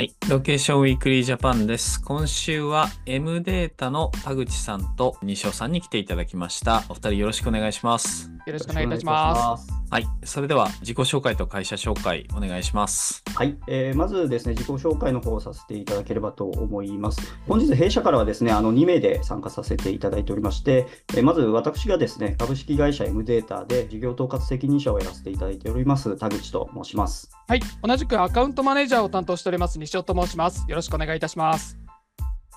はい。 Location Weekly Japan です。今週は M データの田口さんと西尾さんに来ていただきました。お二人よろしくお願いします。よろしくお願いいたします。す。はい。それでは自己紹介と会社紹介お願いします。はい、えーまずですね、自己紹介の方をさせていただければと思います。本日、弊社からはですね、あの2名で参加させていただいておりまして、えーまず私がですね、株式会社 M データで事業統括責任者をやらせていただいております、田口と申します。はい、同じくアカウントマネージャーを担当しております西尾と申します。よろしくお願いいたします。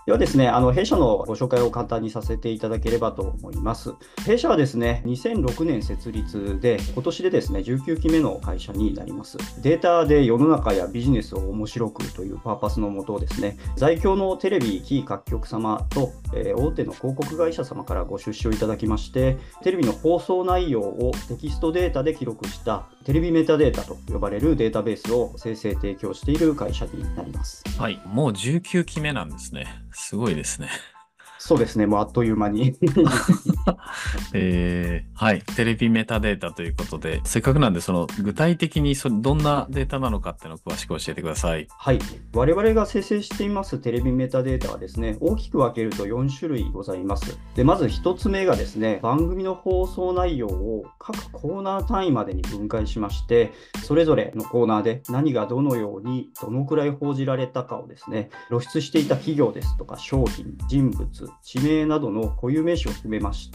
ではですね、あの弊社のご紹介を簡単にさせていただければと思います。弊社はですね、2006年設立で、今年でですね、19期目の会社になります。データで世の中やビジネスを面白くというパーパスのもとですね、在京のテレビ、キー各局様と、えー大手の広告会社様からご出資をいただきまして、テレビの放送内容をテキストデータで記録したテレビメタデータと呼ばれるデータベースを生成提供している会社になります。はい。もう19期目なんですね。すごいですね。そうですね、もうあっという間に。えーはい。テレビメタデータということで、せっかくなんで、その具体的にそどんなデータなのかっていうのを詳しく教えてください。はい、我々が生成していますテレビメタデータはですね、大きく分けると4種類ございます。でまず1つ目がですね、番組の放送内容を各コーナー単位までに分解しまして、それぞれのコーナーで何がどのように、どのくらい報じられたかをですね、露出していた企業ですとか商品、人物、地名などの固有名詞を含めまして、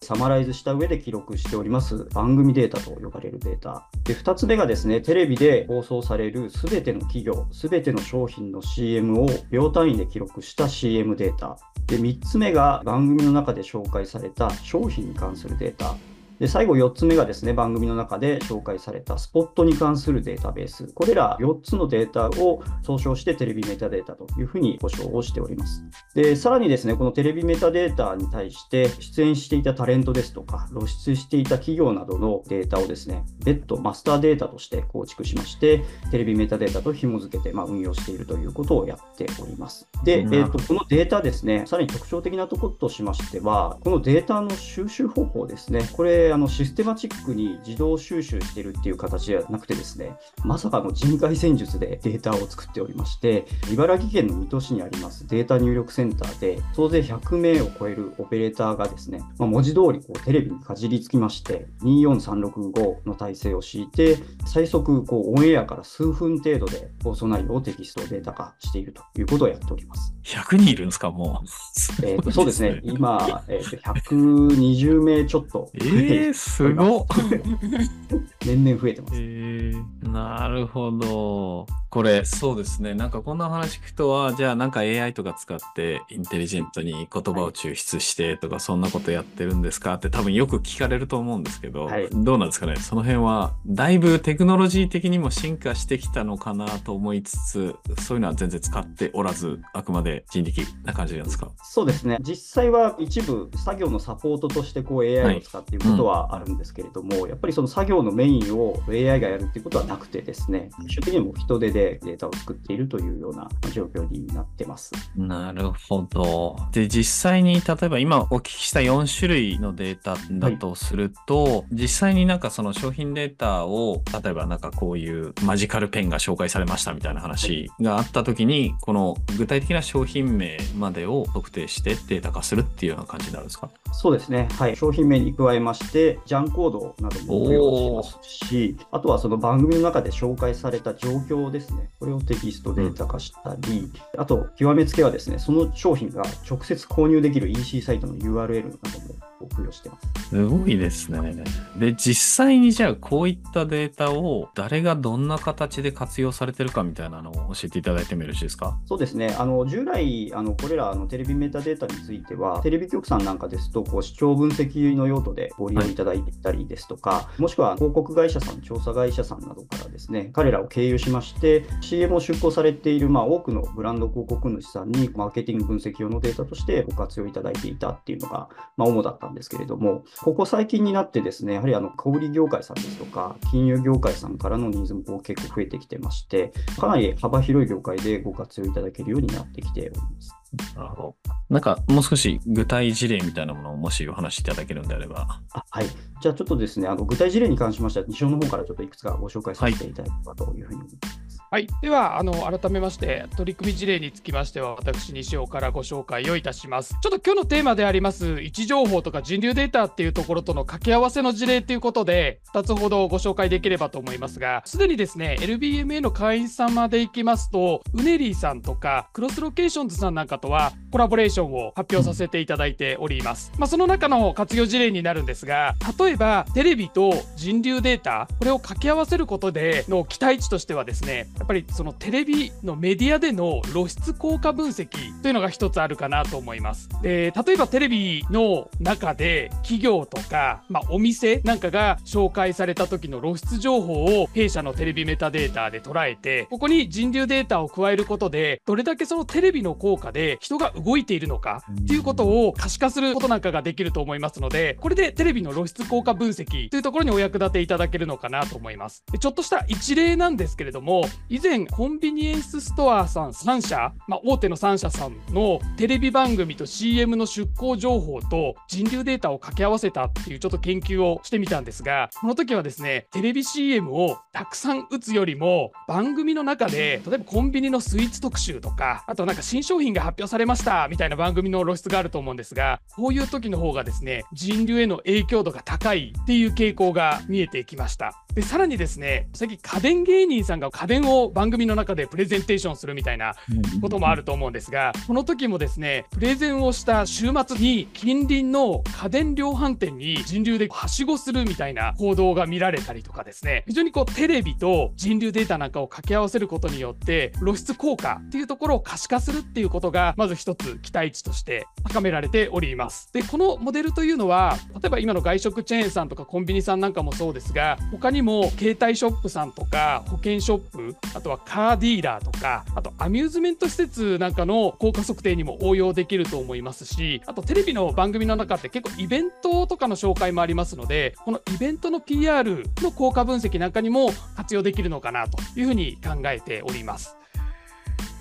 サマライズした上で記録しております番組データと呼ばれるデータ。で、2つ目がですね、テレビで放送されるすべての企業、すべての商品の CM を秒単位で記録した CM データ。で、3つ目が番組の中で紹介された商品に関するデータ。で最後4つ目がですね、番組の中で紹介されたスポットに関するデータベース。これら4つのデータを総称してテレビメタデータというふうに呼称をしております。で、さらにですね、このテレビメタデータに対して出演していたタレントですとか、露出していた企業などのデータをですね、別途マスターデータとして構築しまして、テレビメタデータと紐付けて、まあ、運用しているということをやっております。で、えーとこのデータですね、さらに特徴的なところとしましては、このデータの収集方法ですね、これ、あのシステマチックに自動収集しているっていう形ではなくてですね、まさかの人海戦術でデータを作っておりまして、茨城県の水戸市にありますデータ入力センターで、総勢100名を超えるオペレーターがですね、まあ、文字通りこうテレビにかじりつきまして、24365の体制を敷いて、最速こうオンエアから数分程度で放送内容をテキストデータ化しているということをやっております。100人いるんですか、もう。えーとそうですね、今、えーと120名ちょっと、えー、すごっ。年々増えてます。えー、なるほど。これ、そうですね。なんかこんな話聞くとは、じゃあなんか AI とか使ってインテリジェントに言葉を抽出してとか、そんなことやってるんですかって多分よく聞かれると思うんですけど、はいどうなんですかね。その辺は、だいぶテクノロジー的にも進化してきたのかなと思いつつ、そういうのは全然使っておらず、あくまで人力な感じなんですか。そうですね、実際は一部、作業のサポートとしてこう AI を使っていることはあるんですけれども、やっぱりその作業のメインを AI がやるっていうことはなくてですね、最終的にも人手でデータを作っているというような状況になってます。なるほど。で、実際に、例えば今お聞きした4種類のデータだとすると、実際になんかその商品データを、例えばなんかこういうマジカルペンが紹介されましたみたいな話があった時に、この具体的な商品名までを特定してデータ化するっていうような感じになるんですか？そうですね、はい、商品名に加えまして、ジャンコードなども付与しますし、あとはその番組の中で紹介された状況ですね、これをテキストデータ化したり、あと、極めつけはですね、その商品が直接購入できる EC サイトの URL なども付与してます。すごいですね。で、実際にじゃあこういったデータを誰がどんな形で活用されてるかみたいなのを教えていただいてもよろしいですか？そうですね、あの従来、あのこれらあのテレビメタデータについては、テレビ局さんなんかですと、こう視聴分析の用途でご利用いただいていたりですとか、もしくは広告会社さん、調査会社さんなどからですね、彼らを経由しまして、CM を出稿されている、まあ、多くのブランド広告主さんに、マーケティング分析用のデータとしてご活用いただいていたっていうのが、まあ、主だったんですけれども、ここ最近になってですね、やはりあの小売業界さんですとか、金融業界さんからのニーズもこう結構増えてきてまして、かなり幅広い業界でご活用いただけるようになってきております。なるほど。なんかもう少し具体事例みたいなものをもしお話しいただけるんであれば。あはい。じゃあちょっとですね、あの具体事例に関しましては、西尾の方からちょっといくつかご紹介させていただければというふうに思います。はい、はい。ではあの改めまして取り組み事例につきましては私西尾からご紹介をいたします。ちょっと今日のテーマであります位置情報とか人流データっていうところとの掛け合わせの事例ということで2つほどご紹介できればと思いますがすでにですね LBMA の会員様でいきますとウネリーさんとかクロスロケーションズさんなんかとはコラボレーションを発表させていただいております。まあ、その中の活用事例になるんですが例えばテレビと人流データこれを掛け合わせることでの期待値としてはですねやっぱりそのテレビのメディアでの露出効果分析というのが一つあるかなと思います。で例えばテレビの中で企業とか、まあ、お店なんかが紹介された時の露出情報を弊社のテレビメタデータで捉えてここに人流データを加えることでどれだけそのテレビの効果で人が動いているのかっていうことを可視化することなんかができると思いますのでこれでテレビの露出効果分析というところにお役立ていただけるのかなと思います。でちょっとした一例なんですけれども以前コンビニエンスストアさん3社、まあ、大手の3社さんのテレビ番組と CM の出稿情報と人流データを掛け合わせたっていうちょっと研究をしてみたんですがこの時はですねテレビ CM をたくさん打つよりも番組の中で例えばコンビニのスイーツ特集とかあとなんか新商品が発表されましたみたいな番組の露出があると思うんですがこういう時の方がですね人流への影響度が高いっていう傾向が見えてきました。でさらにですね最近家電芸人さんが家電を番組の中でプレゼンテーションするみたいなこともあると思うんですがこの時もですねプレゼンをした週末に近隣の家電量販店に人流ではしごするみたいな行動が見られたりとかですね。非常にこうテレビと人流データなんかを掛け合わせることによって露出効果っていうところを可視化するっていうことがまず一つ期待値として高められております。でこのモデルというのは例えば今の外食チェーンさんとかコンビニさんなんかもそうですが他にも携帯ショップさんとか保険ショップあとはカーディーラーとかあとアミューズメント施設なんかの効果測定にも応用できると思いますしあとテレビの番組の中って結構イベントとかの紹介もありますのでこのイベントの PR の効果分析なんかにも活用できるのかなというふうに考えております。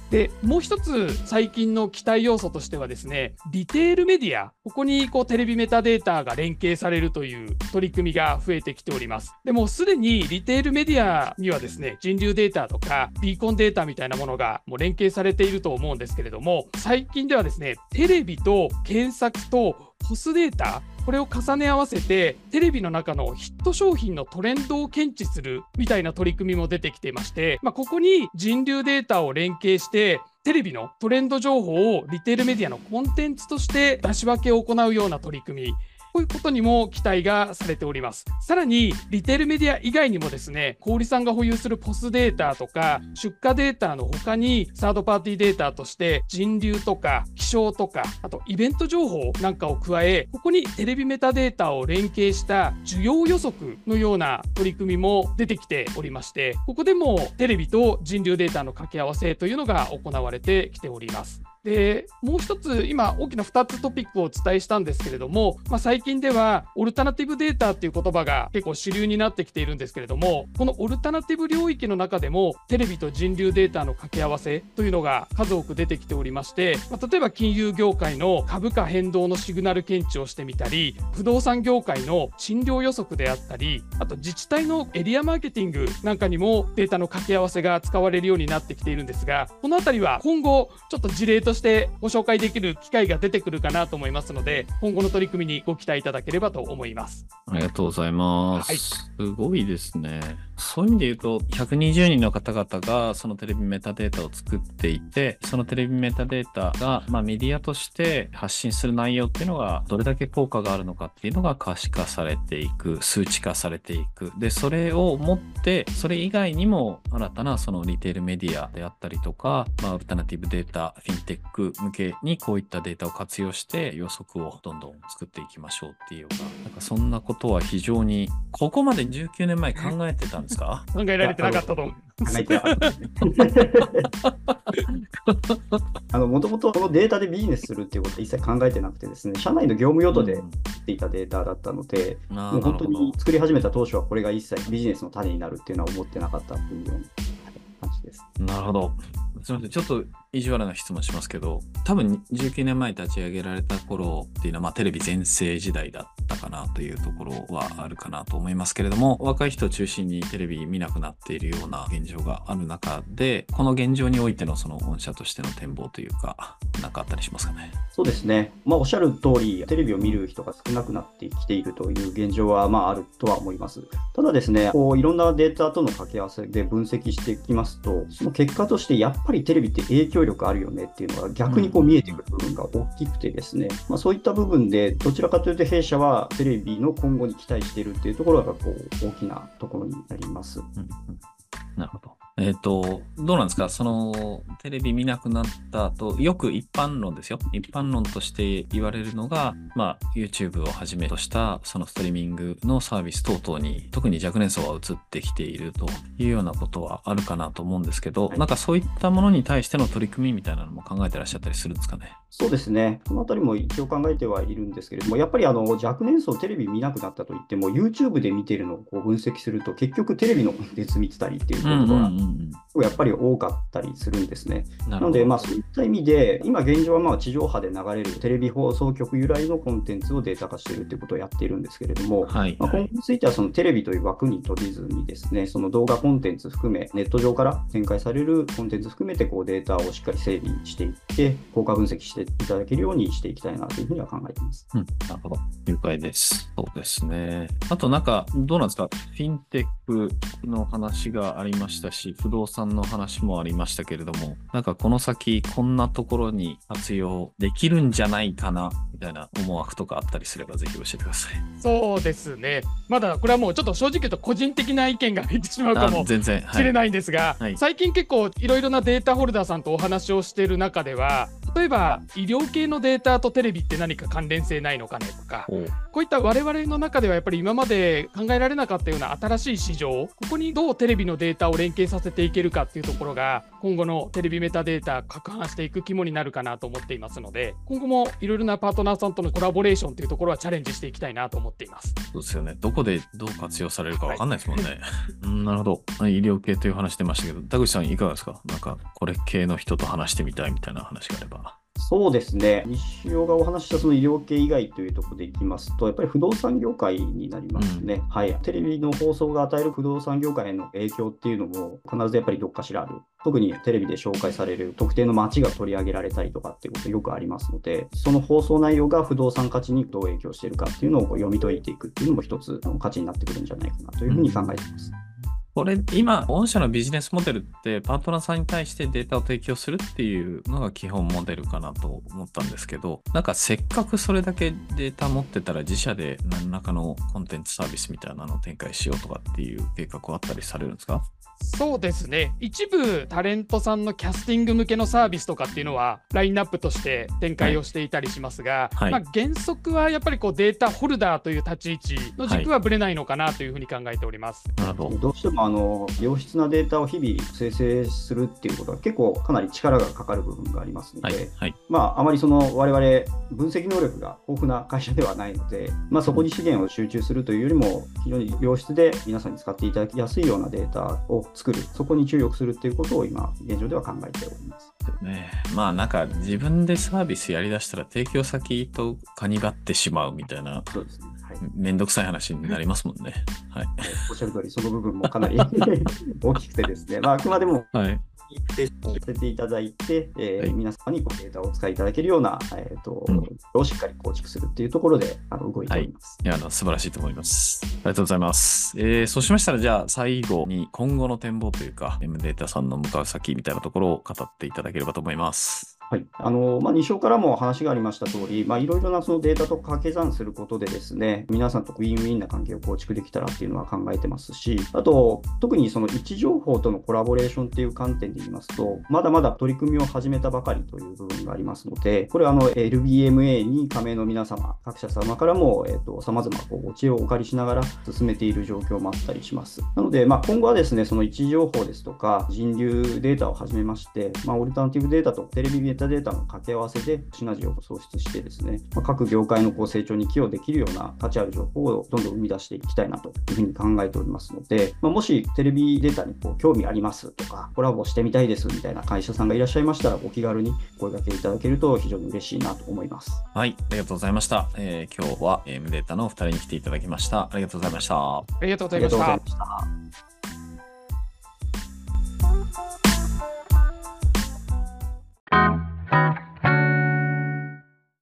でもう一つ最近の期待要素としてはですねリテールメディア。ここにこうテレビメタデータが連携されるという取り組みが増えてきております。でもすでにリテールメディアにはですね人流データとかビーコンデータみたいなものがもう連携されていると思うんですけれども最近ではですねテレビと検索とポスデータこれを重ね合わせてテレビの中のヒット商品のトレンドを検知するみたいな取り組みも出てきていまして、まあ、ここに人流データを連携してテレビのトレンド情報をリテールメディアのコンテンツとして出し分けを行うような取り組みこういうことにも期待がされております。さらに、リテールメディア以外にもですね、小売さんが保有するポスデータとか、出荷データの他に、サードパーティーデータとして、人流とか、気象とか、あとイベント情報なんかを加え、ここにテレビメタデータを連携した需要予測のような取り組みも出てきておりまして、ここでもテレビと人流データの掛け合わせというのが行われてきております。でもう一つ今大きな2つトピックをお伝えしたんですけれども、まあ、最近ではオルタナティブデータっていう言葉が結構主流になってきているんですけれどもこのオルタナティブ領域の中でもテレビと人流データの掛け合わせというのが数多く出てきておりまして、まあ、例えば金融業界の株価変動のシグナル検知をしてみたり不動産業界の診療予測であったりあと自治体のエリアマーケティングなんかにもデータの掛け合わせが使われるようになってきているんですがこの辺りは今後ちょっと事例としてご紹介できる機会が出てくるかなと思いますので、今後の取り組みにご期待いただければと思います。ありがとうございます。はい、すごいですね。そういう意味で言うと、120人の方々がそのテレビメタデータを作っていて、そのテレビメタデータが、まあ、メディアとして発信する内容っていうのが、どれだけ効果があるのかっていうのが可視化されていく、数値化されていく。で、それを持って、それ以外にも新たなそのリテールメディアであったりとか、まあ、アルタナティブデータ、フィンテック向けにこういったデータを活用して予測をどんどん作っていきましょうっていうか、なんかそんなことは非常に、ここまで19年前考えてたんですか？考えられてなかったと思う。あの、もともとこのデータでビジネスするっていうことは一切考えてなくてですね、社内の業務用途でっていたデータだったので、うん、もう本当に作り始めた当初はこれが一切ビジネスの種になるっていうのは思ってなかったっていうような感じです。なるほど。すみません、ちょっと意地悪な質問しますけど、多分19年前立ち上げられた頃っていうのは、まあ、テレビ全盛時代だったかなというところはあるかなと思いますけれども、若い人を中心にテレビ見なくなっているような現状がある中で、この現状においてのその御社としての展望というか、何かあったりしますかね？そうですね。まあ、おっしゃる通り、テレビを見る人が少なくなってきているという現状は、まあ、あるとは思います。ただですね、こういろんなデータとの掛け合わせで分析していきますと、その結果としてやっぱりテレビって影響力あるよねっていうのが逆にこう見えてくる部分が大きくてですね、まあ、そういった部分でどちらかというと弊社はテレビの今後に期待しているというところがこう大きなところになります。うんうん、なるほど。えっ、ー、と、どうなんですか？その、テレビ見なくなった後、よく一般論ですよ。一般論として言われるのが、まあ、YouTube をはじめとした、そのストリーミングのサービス等々に、特に若年層は移ってきているというようなことはあるかなと思うんですけど、なんかそういったものに対しての取り組みみたいなのも考えてらっしゃったりするんですかね？そうですね。このあたりも一応考えてはいるんですけれども、やっぱりあの若年層テレビ見なくなったといっても、YouTube で見てるのをこう分析すると、結局テレビのコンテンツ見てたりっていうことが、やっぱり多かったりするんですね。なので、まあ、そういった意味で、今現状はまあ地上波で流れるテレビ放送局由来のコンテンツをデータ化しているということをやっているんですけれども、はい、まあ、今後についてはそのテレビという枠にとりずにですね、その動画コンテンツ含め、ネット上から展開されるコンテンツ含めてこうデータをしっかり整備していって、効果分析していただけるようにしていきたいなというふうには考えています。うん、なるほど。了解です。そうですね。あとなんか、どうなんですか、フィンテックの話がありましたし、不動産の話もありましたけれども、なんかこの先、こんなところに活用できるんじゃないかな、みたいな思惑とかあったりすれば、ぜひ教えてください。そうですね。まだこれはもうちょっと正直言うと個人的な意見が入ってしまうかもしれないんですが、はいはい、最近結構いろいろなデータホルダーさんとお話をしている中では、ば例えば医療系のデータとテレビって何か関連性ないのかねとかこういった我々の中ではやっぱり今まで考えられなかったような新しい市場ここにどうテレビのデータを連携させていけるかっていうところが今後のテレビメタデータ拡販していく肝になるかなと思っていますので今後もいろいろなパートナーさんとのコラボレーションというところはチャレンジしていきたいなと思っています。そうですよね。どこでどう活用されるか分かんないですもんね、はい、うんなるほど。医療系という話してましたけど田口さんいかがですか？なんかこれ系の人と話してみたいみたいな話があればそうですね、西尾がお話したその医療系以外というところでいきますと、やっぱり不動産業界になりますね、うん、はい、テレビの放送が与える不動産業界への影響っていうのも、必ずやっぱりどっかしらある、特にテレビで紹介される特定の街が取り上げられたりとかっていうことよくありますので、その放送内容が不動産価値にどう影響しているかっていうのを読み解いていくっていうのも、一つの価値になってくるんじゃないかなというふうに考えています。うんこれ、今、御社のビジネスモデルって、パートナーさんに対してデータを提供するっていうのが基本モデルかなと思ったんですけど、なんかせっかくそれだけデータ持ってたら、自社で何らかのコンテンツサービスみたいなのを展開しようとかっていう計画はあったりされるんですか？そうですね。一部タレントさんのキャスティング向けのサービスとかっていうのはラインナップとして展開をしていたりしますが、はい、まあ、原則はやっぱりこうデータホルダーという立ち位置の軸はぶれないのかなというふうに考えております、はい、ど。うしてもあの良質なデータを日々生成するっていうことは結構かなり力がかかる部分がありますので、はい、まあ、あまりその我々分析能力が豊富な会社ではないので、まあ、そこに資源を集中するというよりも非常に良質で皆さんに使っていただきやすいようなデータを作る、そこに注力するっていうことを今、現状では考えております。ね、まあなんか自分でサービスやりだしたら提供先とかにばってしまうみたいな、そうですね。はい、めんどくさい話になりますもんね。はい、おっしゃる通り、その部分もかなり 大きくてですね、まあ、あくまでも、はい提出させていただいて、えー、はい、皆様にこデータをお使いいただけるような、えーと、うん、をしっかり構築するっていうところであの動いております。はい、いやあの素晴らしいと思います。ありがとうございます。えー、そうしましたら、じゃあ最後に今後の展望というか、M データさんの向かう先みたいなところを語っていただければと思います。はいあのまあ、2章からも話がありました通り、まあ、いろいろなそのデータと掛け算することでですね、皆さんとウィンウィンな関係を構築できたらっていうのは考えてますし、あと、特にその位置情報とのコラボレーションっていう観点で言いますと、まだまだ取り組みを始めたばかりという部分がありますので、これはあの LBMA に加盟の皆様、各社様からも、えーと、様々こうお知恵をお借りしながら進めている状況もあったりします。なので、まあ、今後はですね、その位置情報ですとか、人流データをはじめまして、まあ、オルタナティブデータとテレビメたデータの掛け合わせでシナジーを創出してですね、まあ、各業界のこう成長に寄与できるような価値ある情報をどんどん生み出していきたいなというふうに考えておりますので、まあ、もしテレビデータにこう興味ありますとか、コラボしてみたいですみたいな会社さんがいらっしゃいましたら、お気軽に声掛けいただけると非常に嬉しいなと思います。はい、ありがとうございました。えー、今日は M データのお二人に来ていただきました。ありがとうございました。ありがとうございました。ありがました。Thank you. Thank you.